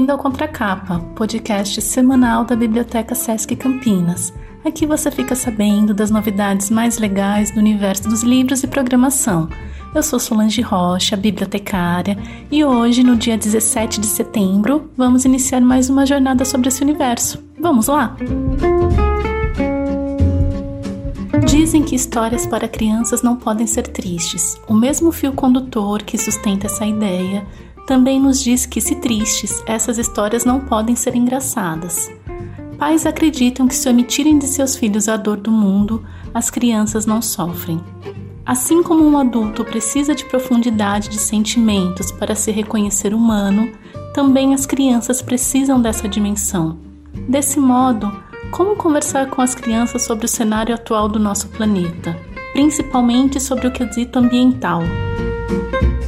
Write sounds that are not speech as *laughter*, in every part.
Bem-vindo ao Contracapa, podcast semanal da Biblioteca Sesc Campinas. Aqui você fica sabendo das novidades mais legais do universo dos livros e programação. Eu sou Solange Rocha, bibliotecária, e hoje, no dia 17 de setembro, vamos iniciar mais uma jornada sobre esse universo. Vamos lá? Dizem que histórias para crianças não podem ser tristes. O mesmo fio condutor que sustenta essa ideia também nos diz que, se tristes, essas histórias não podem ser engraçadas. Pais acreditam que, se omitirem de seus filhos a dor do mundo, as crianças não sofrem. Assim como um adulto precisa de profundidade de sentimentos para se reconhecer humano, também as crianças precisam dessa dimensão. Desse modo, como conversar com as crianças sobre o cenário atual do nosso planeta, principalmente sobre o quesito ambiental?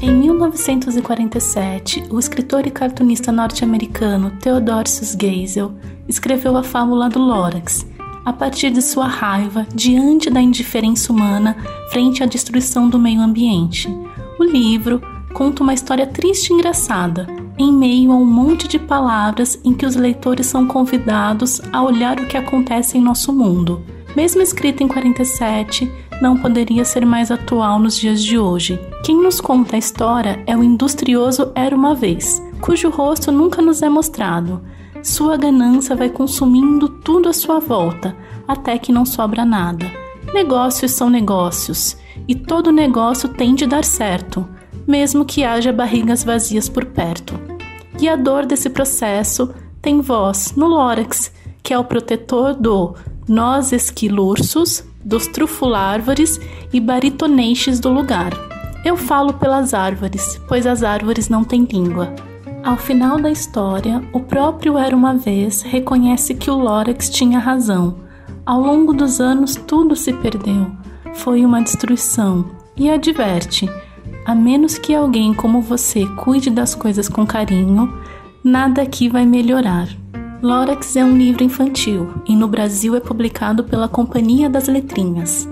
Em 1947, o escritor e cartunista norte-americano Theodosius Geisel escreveu a fábula do Lorax, a partir de sua raiva diante da indiferença humana frente à destruição do meio ambiente. O livro conta uma história triste e engraçada, em meio a um monte de palavras em que os leitores são convidados a olhar o que acontece em nosso mundo. Mesmo escrito em 47, não poderia ser mais atual nos dias de hoje. Quem nos conta a história é o industrioso Era uma Vez, cujo rosto nunca nos é mostrado. Sua ganância vai consumindo tudo à sua volta, até que não sobra nada. Negócios são negócios, e todo negócio tem de dar certo, mesmo que haja barrigas vazias por perto. E a dor desse processo tem voz no Lórax, que é o protetor do nós esquilursus, dos trufulárvores e baritoneixes do lugar. Eu falo pelas árvores, pois as árvores não têm língua. Ao final da história, o próprio Era uma Vez reconhece que o Lorax tinha razão. Ao longo dos anos, tudo se perdeu. Foi uma destruição. E adverte: a menos que alguém como você cuide das coisas com carinho, nada aqui vai melhorar. Lorax é um livro infantil e no Brasil é publicado pela Companhia das Letrinhas.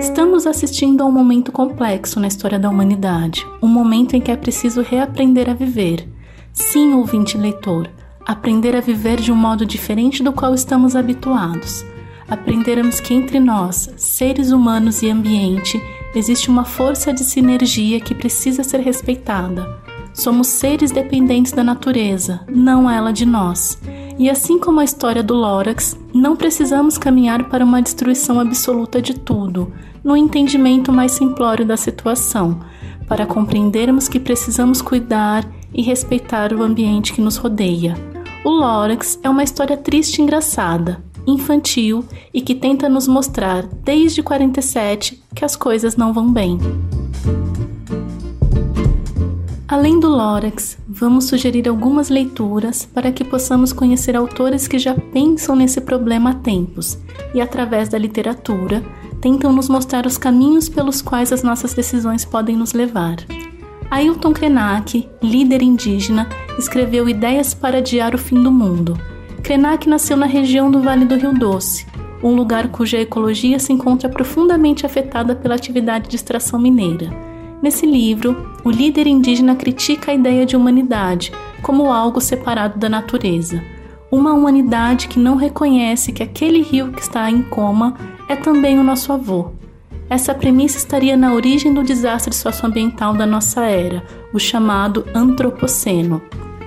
Estamos assistindo a um momento complexo na história da humanidade, um momento em que é preciso reaprender a viver. Sim, ouvinte leitor, aprender a viver de um modo diferente do qual estamos habituados. Aprendermos que entre nós, seres humanos e ambiente, existe uma força de sinergia que precisa ser respeitada Somos seres dependentes da natureza, não ela de nós. E assim como a história do Lorax, não precisamos caminhar para uma destruição absoluta de tudo, no entendimento mais simplório da situação, para compreendermos que precisamos cuidar e respeitar o ambiente que nos rodeia. O Lorax é uma história triste e engraçada, infantil e que tenta nos mostrar, desde 47, que as coisas não vão bem. Além do Lorax, vamos sugerir algumas leituras para que possamos conhecer autores que já pensam nesse problema há tempos e, através da literatura, tentam nos mostrar os caminhos pelos quais as nossas decisões podem nos levar. Ailton Krenak, líder indígena, escreveu Ideias para Adiar o Fim do Mundo. Krenak nasceu na região do Vale do Rio Doce, um lugar cuja ecologia se encontra profundamente afetada pela atividade de extração mineira. Nesse livro, o líder indígena critica a ideia de humanidade como algo separado da natureza. Uma humanidade que não reconhece que aquele rio que está em coma é também o nosso avô. Essa premissa estaria na origem do desastre socioambiental da nossa era, o chamado Antropoceno.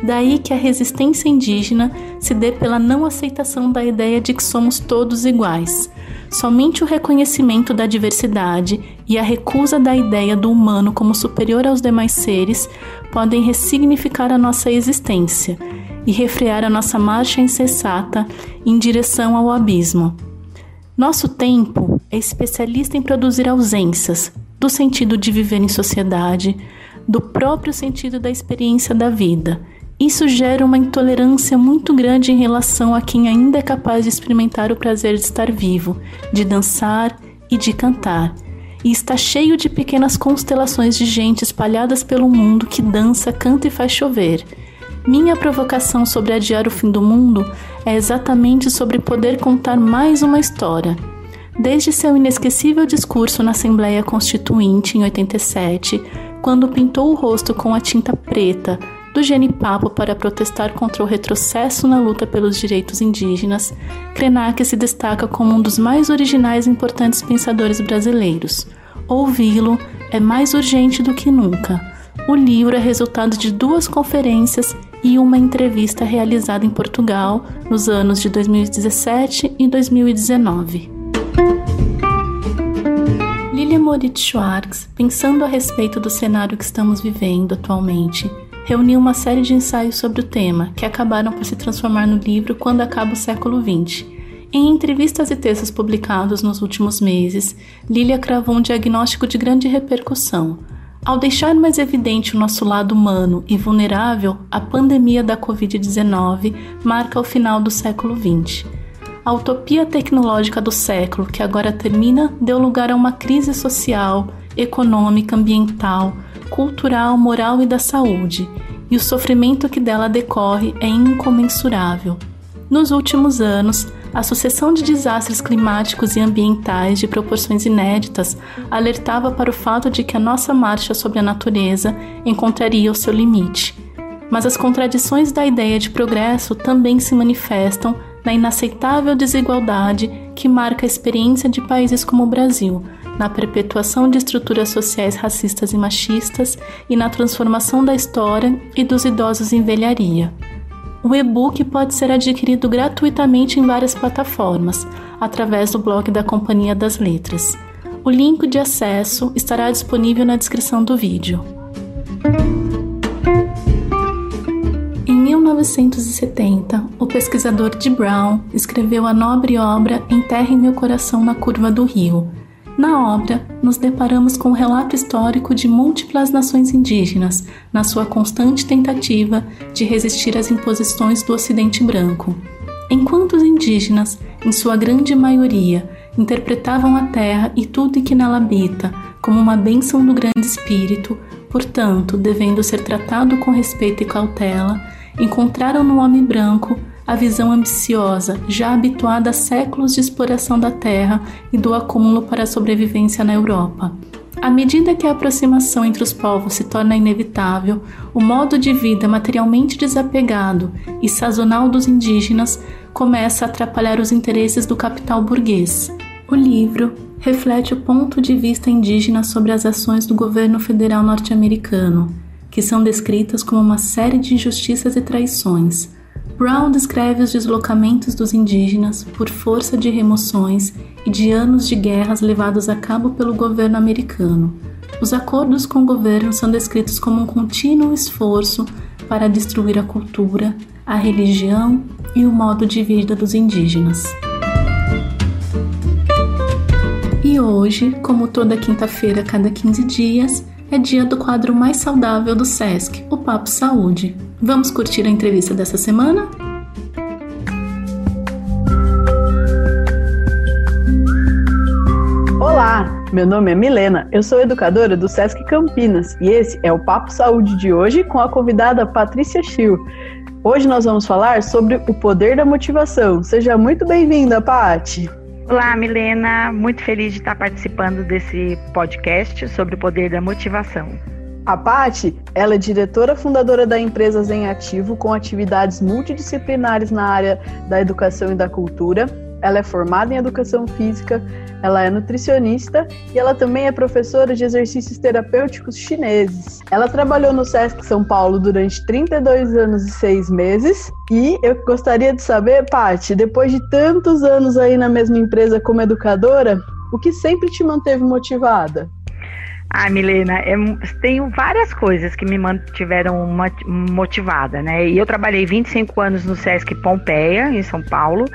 Daí que a resistência indígena se dê pela não aceitação da ideia de que somos todos iguais. Somente o reconhecimento da diversidade e a recusa da ideia do humano como superior aos demais seres podem ressignificar a nossa existência e refrear a nossa marcha insensata em direção ao abismo. Nosso tempo é especialista em produzir ausências do sentido de viver em sociedade, do próprio sentido da experiência da vida isso gera uma intolerância muito grande em relação a quem ainda é capaz de experimentar o prazer de estar vivo, de dançar e de cantar. E está cheio de pequenas constelações de gente espalhadas pelo mundo que dança, canta e faz chover. Minha provocação sobre adiar o fim do mundo é exatamente sobre poder contar mais uma história. Desde seu inesquecível discurso na Assembleia Constituinte em 87, quando pintou o rosto com a tinta preta do Genipapo para protestar contra o retrocesso na luta pelos direitos indígenas, Krenak se destaca como um dos mais originais e importantes pensadores brasileiros. Ouvi-lo é mais urgente do que nunca. O livro é resultado de duas conferências e uma entrevista realizada em Portugal nos anos de 2017 e 2019. Lilia Moritz Schwartz, pensando a respeito do cenário que estamos vivendo atualmente, reuniu uma série de ensaios sobre o tema, que acabaram por se transformar no livro Quando Acaba o Século XX. Em entrevistas e textos publicados nos últimos meses, Lilia cravou um diagnóstico de grande repercussão. Ao deixar mais evidente o nosso lado humano e vulnerável, a pandemia da Covid-19 marca o final do século XX. A utopia tecnológica do século, que agora termina, deu lugar a uma crise social, econômica, ambiental, cultural, moral e da saúde, e o sofrimento que dela decorre é incomensurável. Nos últimos anos, a sucessão de desastres climáticos e ambientais de proporções inéditas alertava para o fato de que a nossa marcha sobre a natureza encontraria o seu limite. Mas as contradições da ideia de progresso também se manifestam na inaceitável desigualdade que marca a experiência de países como o Brasil, na perpetuação de estruturas sociais racistas e machistas e na transformação da história e dos idosos em velharia. O e-book pode ser adquirido gratuitamente em várias plataformas, através do blog da Companhia das Letras. O link de acesso estará disponível na descrição do vídeo. Em 1970, o pesquisador de Brown escreveu a nobre obra Enterre Meu Coração na Curva do Rio, na obra, nos deparamos com o um relato histórico de múltiplas nações indígenas, na sua constante tentativa de resistir às imposições do Ocidente branco. Enquanto os indígenas, em sua grande maioria, interpretavam a terra e tudo que nela habita como uma bênção do Grande Espírito, portanto, devendo ser tratado com respeito e cautela, encontraram no homem branco a visão ambiciosa, já habituada a séculos de exploração da terra e do acúmulo para a sobrevivência na Europa. À medida que a aproximação entre os povos se torna inevitável, o modo de vida materialmente desapegado e sazonal dos indígenas começa a atrapalhar os interesses do capital burguês. O livro reflete o ponto de vista indígena sobre as ações do governo federal norte-americano, que são descritas como uma série de injustiças e traições Brown descreve os deslocamentos dos indígenas por força de remoções e de anos de guerras levados a cabo pelo governo americano. Os acordos com o governo são descritos como um contínuo esforço para destruir a cultura, a religião e o modo de vida dos indígenas. E hoje, como toda quinta-feira cada 15 dias, é dia do quadro mais saudável do SESC, o Papo Saúde. Vamos curtir a entrevista dessa semana? Olá, meu nome é Milena, eu sou educadora do SESC Campinas e esse é o Papo Saúde de hoje com a convidada Patrícia Schill. Hoje nós vamos falar sobre o poder da motivação. Seja muito bem-vinda, Pati. Olá, Milena. Muito feliz de estar participando desse podcast sobre o poder da motivação. A Pati, ela é diretora fundadora da empresa Zen Ativo, com atividades multidisciplinares na área da educação e da cultura. Ela é formada em educação física, ela é nutricionista e ela também é professora de exercícios terapêuticos chineses. Ela trabalhou no SESC São Paulo durante 32 anos e 6 meses. E eu gostaria de saber, Paty, depois de tantos anos aí na mesma empresa como educadora, o que sempre te manteve motivada? Ah, Milena, é, tenho várias coisas que me mantiveram motivada, né? E eu trabalhei 25 anos no Sesc Pompeia, em São Paulo,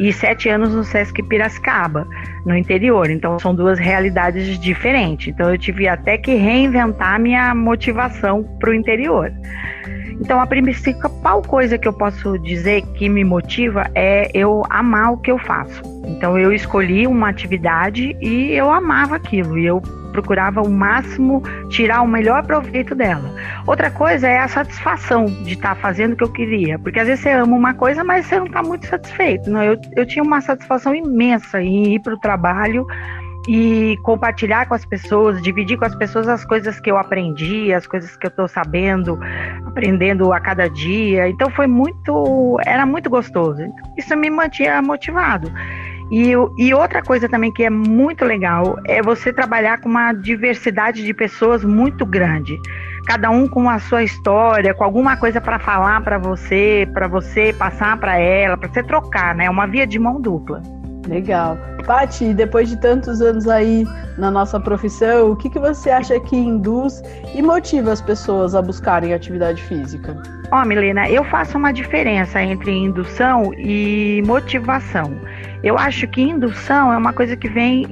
e 7 anos no Sesc Piracicaba, no interior. Então, são duas realidades diferentes. Então, eu tive até que reinventar minha motivação para o interior. Então, a principal coisa que eu posso dizer que me motiva é eu amar o que eu faço. Então, eu escolhi uma atividade e eu amava aquilo. E eu procurava o máximo tirar o melhor proveito dela. Outra coisa é a satisfação de estar tá fazendo o que eu queria, porque às vezes você ama uma coisa, mas você não está muito satisfeito. Não, eu, eu tinha uma satisfação imensa em ir para o trabalho e compartilhar com as pessoas, dividir com as pessoas as coisas que eu aprendi, as coisas que eu estou sabendo, aprendendo a cada dia. Então foi muito, era muito gostoso. Isso me mantinha motivado. E, e, outra coisa também que é muito legal é você trabalhar com uma diversidade de pessoas muito grande. Cada um com a sua história, com alguma coisa para falar para você, para você passar para ela, para você trocar, né? Uma via de mão dupla. Legal. Pati, depois de tantos anos aí na nossa profissão, o que, que você acha que induz e motiva as pessoas a buscarem atividade física? Ó, oh, Milena, eu faço uma diferença entre indução e motivação. Eu acho que indução é uma coisa que vem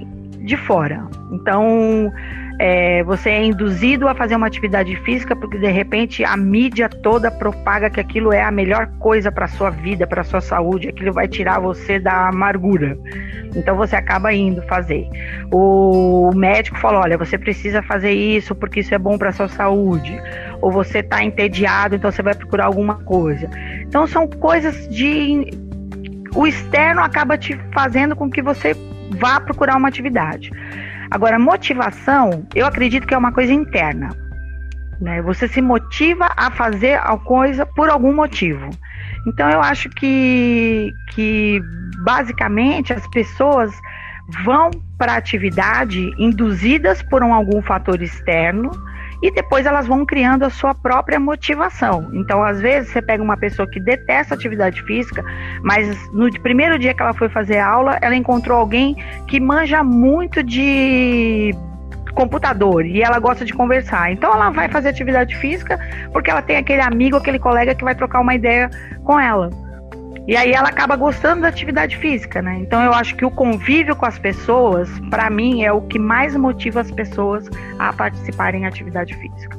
de fora. Então, é, você é induzido a fazer uma atividade física porque de repente a mídia toda propaga que aquilo é a melhor coisa para sua vida, para sua saúde, aquilo vai tirar você da amargura. Então você acaba indo fazer. O médico falou: olha, você precisa fazer isso porque isso é bom para sua saúde. Ou você está entediado, então você vai procurar alguma coisa. Então são coisas de o externo acaba te fazendo com que você vá procurar uma atividade. Agora, motivação, eu acredito que é uma coisa interna. Né? Você se motiva a fazer a coisa por algum motivo. Então, eu acho que, que basicamente as pessoas vão para a atividade induzidas por um, algum fator externo e depois elas vão criando a sua própria motivação. Então, às vezes, você pega uma pessoa que detesta atividade física, mas no primeiro dia que ela foi fazer aula, ela encontrou alguém que manja muito de computador e ela gosta de conversar. Então ela vai fazer atividade física porque ela tem aquele amigo, aquele colega que vai trocar uma ideia com ela. E aí ela acaba gostando da atividade física, né? Então eu acho que o convívio com as pessoas, para mim, é o que mais motiva as pessoas a participarem em atividade física.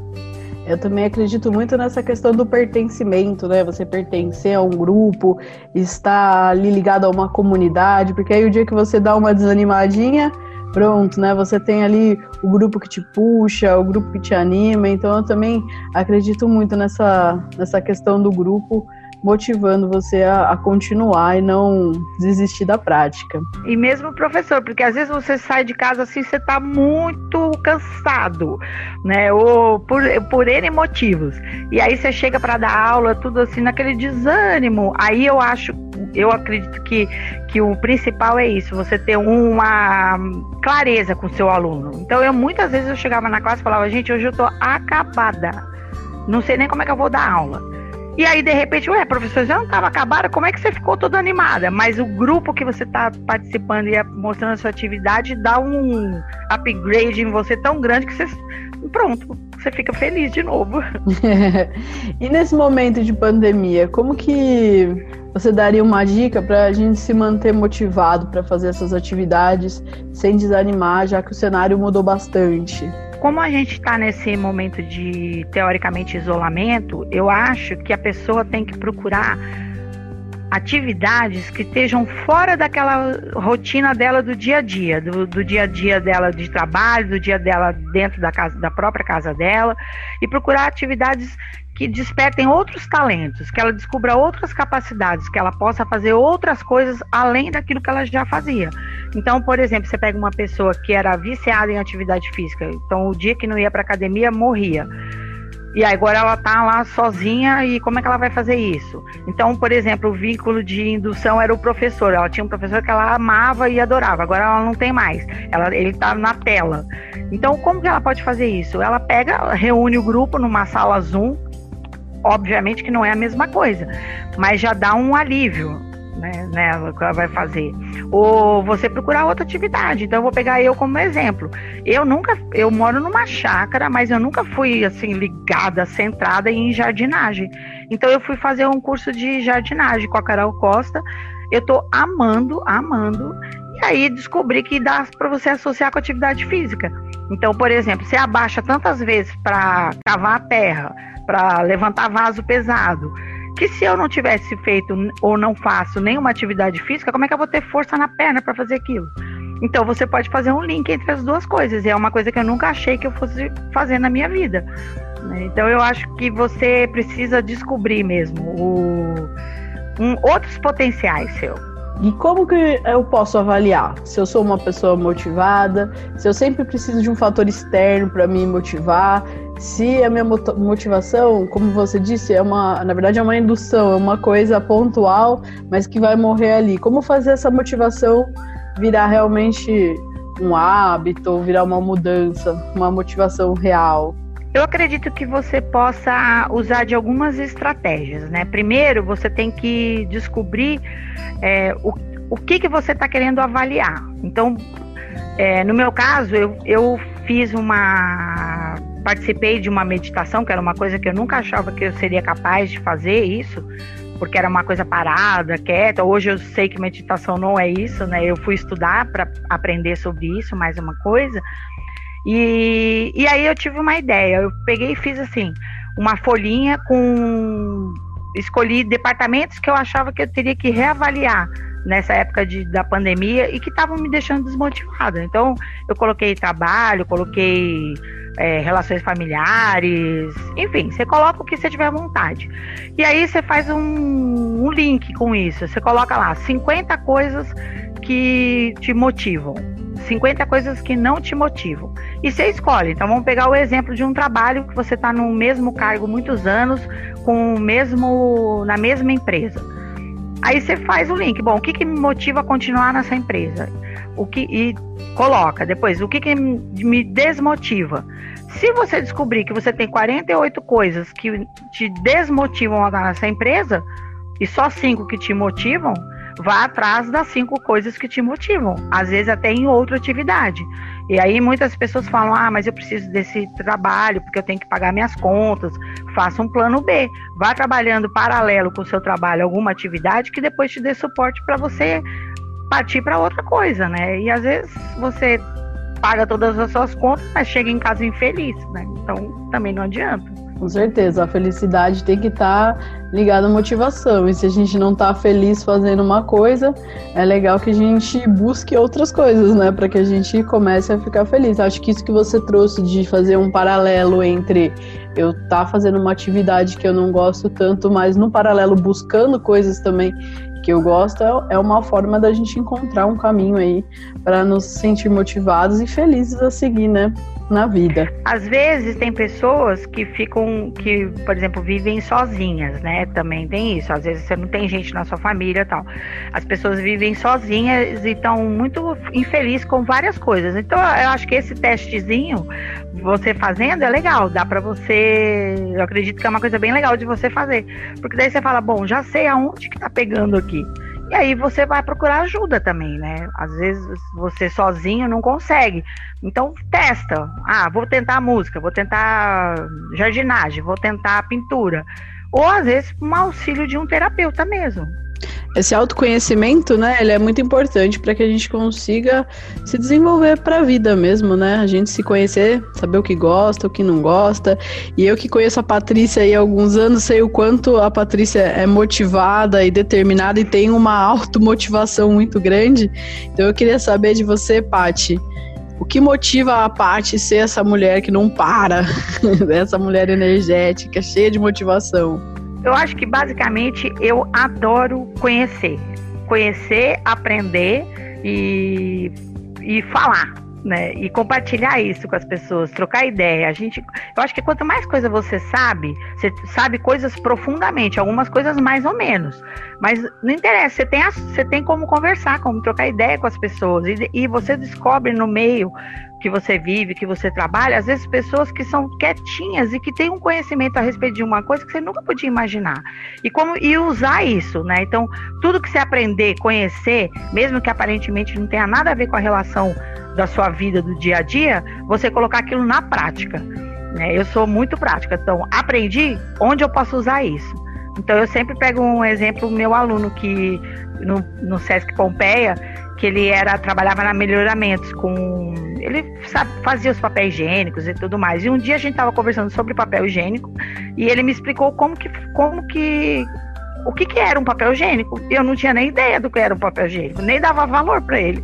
Eu também acredito muito nessa questão do pertencimento, né? Você pertencer a um grupo, estar ali ligado a uma comunidade, porque aí o dia que você dá uma desanimadinha, pronto, né? Você tem ali o grupo que te puxa, o grupo que te anima. Então eu também acredito muito nessa, nessa questão do grupo motivando você a, a, continuar e não desistir da prática. E mesmo professor, porque às vezes você sai de casa assim, você está muito cansado, né? Ou por, por N motivos. E aí você chega para dar aula, tudo assim, naquele desânimo. Aí eu acho, eu acredito que, que o principal é isso, você ter uma clareza com o seu aluno. Então eu muitas vezes eu chegava na classe e falava, gente, hoje eu tô acabada. Não sei nem como é que eu vou dar aula. E aí, de repente, ué, professor, já não estava acabada? Como é que você ficou toda animada? Mas o grupo que você está participando e mostrando a sua atividade dá um upgrade em você tão grande que você. Pronto, você fica feliz de novo. *laughs* e nesse momento de pandemia, como que você daria uma dica para a gente se manter motivado para fazer essas atividades sem desanimar, já que o cenário mudou bastante? Como a gente está nesse momento de teoricamente isolamento, eu acho que a pessoa tem que procurar atividades que estejam fora daquela rotina dela do dia a dia, do, do, dia a dia dela de trabalho, do dia dela dentro da casa, da própria casa dela, e procurar atividades que despertem outros talentos, que ela descubra outras capacidades, que ela possa fazer outras coisas além daquilo que ela já fazia. Então, por exemplo, você pega uma pessoa que era viciada em atividade física, então o dia que não ia para academia morria. E agora ela tá lá sozinha e como é que ela vai fazer isso? Então, por exemplo, o vínculo de indução era o professor. Ela tinha um professor que ela amava e adorava. Agora ela não tem mais. Ela, ele tá na tela. Então, como que ela pode fazer isso? Ela pega, reúne o grupo numa sala Zoom, Obviamente que não é a mesma coisa, mas já dá um alívio né, nela que ela vai fazer. Ou você procurar outra atividade. Então eu vou pegar eu como exemplo. Eu nunca, eu moro numa chácara, mas eu nunca fui assim ligada, centrada em jardinagem. Então eu fui fazer um curso de jardinagem com a Carol Costa. Eu tô amando, amando. E aí descobri que dá para você associar com atividade física. Então, por exemplo, você abaixa tantas vezes para cavar a terra, para levantar vaso pesado. Que se eu não tivesse feito ou não faço nenhuma atividade física, como é que eu vou ter força na perna para fazer aquilo? Então você pode fazer um link entre as duas coisas. E é uma coisa que eu nunca achei que eu fosse fazer na minha vida. Né? Então eu acho que você precisa descobrir mesmo o, um, outros potenciais seu. E como que eu posso avaliar se eu sou uma pessoa motivada, se eu sempre preciso de um fator externo para me motivar, se a minha motivação, como você disse, é uma, na verdade é uma indução, é uma coisa pontual, mas que vai morrer ali. Como fazer essa motivação virar realmente um hábito, virar uma mudança, uma motivação real? Eu acredito que você possa usar de algumas estratégias, né? Primeiro, você tem que descobrir é, o, o que, que você está querendo avaliar. Então, é, no meu caso, eu, eu fiz uma. Participei de uma meditação, que era uma coisa que eu nunca achava que eu seria capaz de fazer isso, porque era uma coisa parada, quieta. Hoje eu sei que meditação não é isso, né? Eu fui estudar para aprender sobre isso, mais uma coisa. E, e aí eu tive uma ideia. Eu peguei e fiz assim, uma folhinha com. Escolhi departamentos que eu achava que eu teria que reavaliar nessa época de, da pandemia e que estavam me deixando desmotivada. Então, eu coloquei trabalho, coloquei é, relações familiares, enfim, você coloca o que você tiver vontade. E aí você faz um, um link com isso. Você coloca lá 50 coisas que te motivam. 50 coisas que não te motivam. E você escolhe. Então vamos pegar o exemplo de um trabalho que você está no mesmo cargo muitos anos, com o mesmo na mesma empresa. Aí você faz o link. Bom, o que, que me motiva a continuar nessa empresa? O que e coloca depois o que, que me desmotiva. Se você descobrir que você tem 48 coisas que te desmotivam a nessa empresa e só cinco que te motivam, vá atrás das cinco coisas que te motivam, às vezes até em outra atividade. E aí muitas pessoas falam: "Ah, mas eu preciso desse trabalho porque eu tenho que pagar minhas contas". Faça um plano B. Vá trabalhando paralelo com o seu trabalho alguma atividade que depois te dê suporte para você partir para outra coisa, né? E às vezes você paga todas as suas contas, mas chega em casa infeliz, né? Então também não adianta. Com certeza, a felicidade tem que estar tá ligada à motivação. E se a gente não está feliz fazendo uma coisa, é legal que a gente busque outras coisas, né? Para que a gente comece a ficar feliz. Acho que isso que você trouxe de fazer um paralelo entre eu estar tá fazendo uma atividade que eu não gosto tanto, mas no paralelo buscando coisas também que eu gosto, é, é uma forma da gente encontrar um caminho aí para nos sentir motivados e felizes a seguir, né? Na vida. Às vezes tem pessoas que ficam, que, por exemplo, vivem sozinhas, né? Também tem isso. Às vezes você não tem gente na sua família tal. As pessoas vivem sozinhas e estão muito infelizes com várias coisas. Então, eu acho que esse testezinho, você fazendo, é legal. Dá para você. Eu acredito que é uma coisa bem legal de você fazer. Porque daí você fala, bom, já sei aonde que tá pegando aqui. E aí você vai procurar ajuda também, né? Às vezes você sozinho não consegue. Então testa. Ah, vou tentar música, vou tentar jardinagem, vou tentar pintura. Ou às vezes um auxílio de um terapeuta mesmo esse autoconhecimento, né, ele é muito importante para que a gente consiga se desenvolver para a vida mesmo, né? A gente se conhecer, saber o que gosta, o que não gosta. E eu que conheço a Patrícia há alguns anos, sei o quanto a Patrícia é motivada e determinada e tem uma automotivação muito grande. Então eu queria saber de você, Pati, o que motiva a Paty ser essa mulher que não para, *laughs* essa mulher energética, cheia de motivação? Eu acho que basicamente eu adoro conhecer. Conhecer, aprender e, e falar. Né, e compartilhar isso com as pessoas, trocar ideia. A gente, eu acho que quanto mais coisa você sabe, você sabe coisas profundamente, algumas coisas mais ou menos. Mas não interessa, você tem, você tem como conversar, como trocar ideia com as pessoas. E, e você descobre no meio que você vive, que você trabalha, às vezes pessoas que são quietinhas e que têm um conhecimento a respeito de uma coisa que você nunca podia imaginar. E como e usar isso, né? Então, tudo que você aprender, conhecer, mesmo que aparentemente não tenha nada a ver com a relação da sua vida do dia a dia, você colocar aquilo na prática. Né? Eu sou muito prática, então aprendi onde eu posso usar isso. Então eu sempre pego um exemplo, meu aluno que no, no Sesc Pompeia, que ele era trabalhava na melhoramentos com ele sabe, fazia os papéis higiênicos e tudo mais. E um dia a gente estava conversando sobre papel higiênico e ele me explicou como que como que o que, que era um papel higiênico. Eu não tinha nem ideia do que era um papel higiênico, nem dava valor para ele.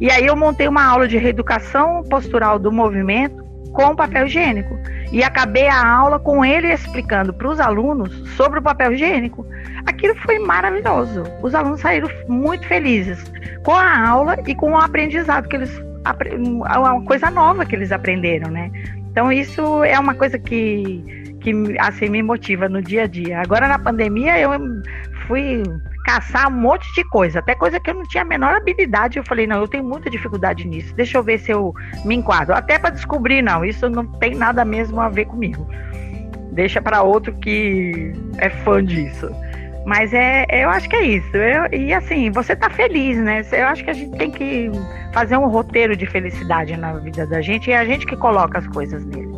E aí eu montei uma aula de reeducação postural do movimento com papel higiênico. e acabei a aula com ele explicando para os alunos sobre o papel higiênico. Aquilo foi maravilhoso. Os alunos saíram muito felizes com a aula e com o aprendizado que eles uma coisa nova que eles aprenderam, né? Então isso é uma coisa que que assim me motiva no dia a dia. Agora na pandemia eu fui caçar um monte de coisa, até coisa que eu não tinha a menor habilidade. Eu falei, não, eu tenho muita dificuldade nisso. Deixa eu ver se eu me enquadro. Até para descobrir, não, isso não tem nada mesmo a ver comigo. Deixa para outro que é fã disso. Mas é, eu acho que é isso. Eu, e assim, você tá feliz, né? Eu acho que a gente tem que fazer um roteiro de felicidade na vida da gente e é a gente que coloca as coisas nele.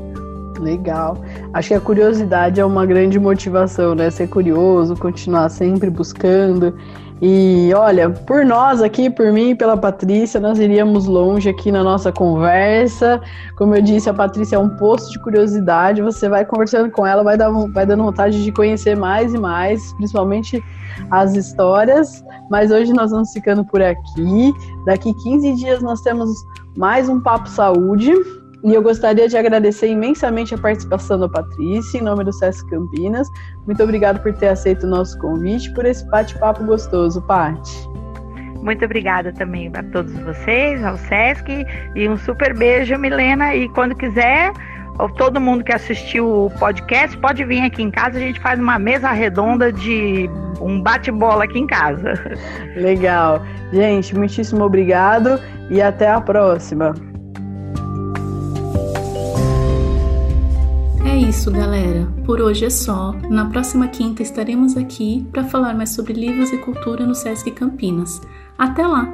Legal. Acho que a curiosidade é uma grande motivação, né? Ser curioso, continuar sempre buscando. E olha, por nós aqui, por mim e pela Patrícia, nós iríamos longe aqui na nossa conversa. Como eu disse, a Patrícia é um posto de curiosidade. Você vai conversando com ela, vai, dar, vai dando vontade de conhecer mais e mais, principalmente as histórias. Mas hoje nós vamos ficando por aqui. Daqui 15 dias nós temos mais um Papo Saúde. E eu gostaria de agradecer imensamente a participação da Patrícia, em nome do SESC Campinas. Muito obrigado por ter aceito o nosso convite, por esse bate-papo gostoso, Paty. Muito obrigada também a todos vocês, ao SESC, e um super beijo, Milena. E quando quiser, todo mundo que assistiu o podcast pode vir aqui em casa, a gente faz uma mesa redonda de um bate-bola aqui em casa. Legal. Gente, muitíssimo obrigado e até a próxima. Isso, galera. Por hoje é só. Na próxima quinta estaremos aqui para falar mais sobre livros e cultura no Sesc Campinas. Até lá!